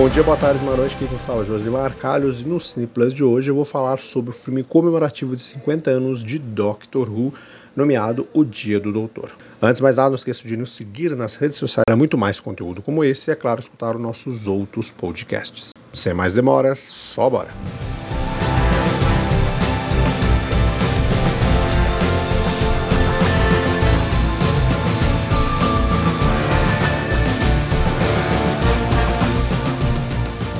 Bom dia, boa tarde, boa noite, aqui com fala Josimar Calhos e no Cine Plus de hoje eu vou falar sobre o filme comemorativo de 50 anos de Doctor Who, nomeado O Dia do Doutor. Antes de mais nada, não esqueça de nos seguir nas redes sociais para muito mais conteúdo como esse e, é claro, escutar os nossos outros podcasts. Sem mais demoras, só bora!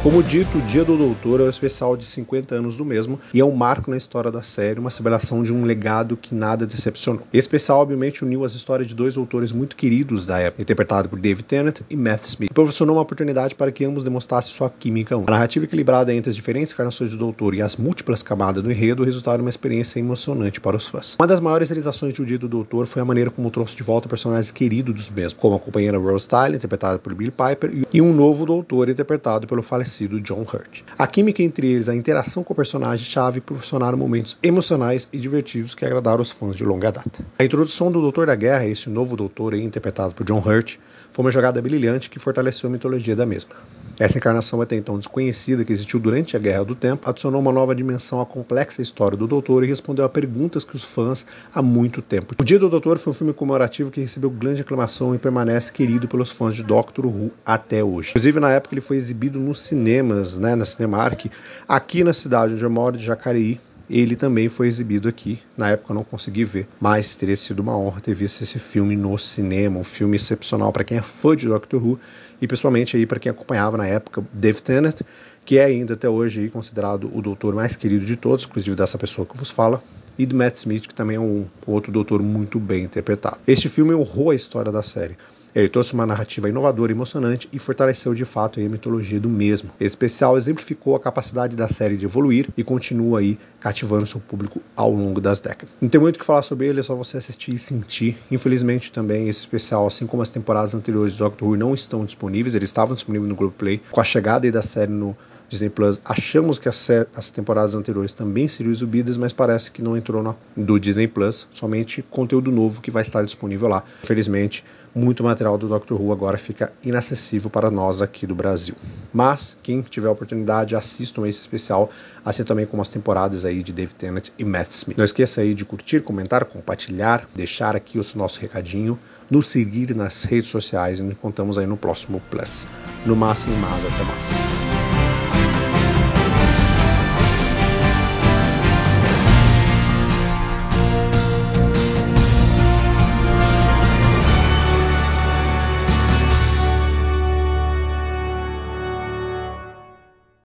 Como dito, o Dia do Doutor é o especial de 50 anos do mesmo e é um marco na história da série, uma celebração de um legado que nada decepcionou. Esse especial, obviamente, uniu as histórias de dois doutores muito queridos da época, interpretado por David Tennant e Matt Smith, e proporcionou uma oportunidade para que ambos demonstrassem sua química. A narrativa equilibrada entre as diferentes encarnações do Doutor e as múltiplas camadas do enredo resultaram uma experiência emocionante para os fãs. Uma das maiores realizações do Dia do Doutor foi a maneira como trouxe de volta personagens queridos dos mesmos, como a companheira Rose Tyler, interpretada por Billy Piper, e um novo Doutor, interpretado pelo falecido John Hurt. A química entre eles, a interação com o personagem-chave proporcionaram momentos emocionais e divertidos que agradaram os fãs de longa data. A introdução do Doutor da Guerra, esse novo Doutor interpretado por John Hurt, foi uma jogada brilhante que fortaleceu a mitologia da mesma. Essa encarnação até então desconhecida que existiu durante a Guerra do Tempo adicionou uma nova dimensão à complexa história do Doutor e respondeu a perguntas que os fãs há muito tempo. O Dia do Doutor foi um filme comemorativo que recebeu grande aclamação e permanece querido pelos fãs de Doctor Who até hoje. Inclusive na época ele foi exibido nos cinemas, né, na Cinemark, aqui na cidade onde eu moro, de Jacareí, ele também foi exibido aqui. Na época eu não consegui ver, mas teria sido uma honra ter visto esse filme no cinema, um filme excepcional para quem é fã de Doctor Who e principalmente aí para quem acompanhava na época Dave Tennant, que é ainda até hoje considerado o doutor mais querido de todos, inclusive dessa pessoa que vos fala, e do Matt Smith, que também é um outro doutor muito bem interpretado. Este filme honrou a história da série. Ele trouxe uma narrativa inovadora e emocionante e fortaleceu de fato a mitologia do mesmo. Esse especial exemplificou a capacidade da série de evoluir e continua aí cativando seu público ao longo das décadas. Não tem muito o que falar sobre ele, é só você assistir e sentir. Infelizmente também esse especial, assim como as temporadas anteriores de Doctor Who, não estão disponíveis, eles estavam disponíveis no Globoplay. Com a chegada da série no Disney Plus. Achamos que as, as temporadas anteriores também seriam exibidas, mas parece que não entrou na, do Disney Plus, somente conteúdo novo que vai estar disponível lá. Infelizmente, muito material do Doctor Who agora fica inacessível para nós aqui do Brasil. Mas quem tiver oportunidade, assistam esse especial, assim também como as temporadas aí de Dave Tennant e Matt Smith. Não esqueça aí de curtir, comentar, compartilhar, deixar aqui o nosso recadinho, nos seguir nas redes sociais e nos contamos aí no próximo Plus. No máximo, mais até mais.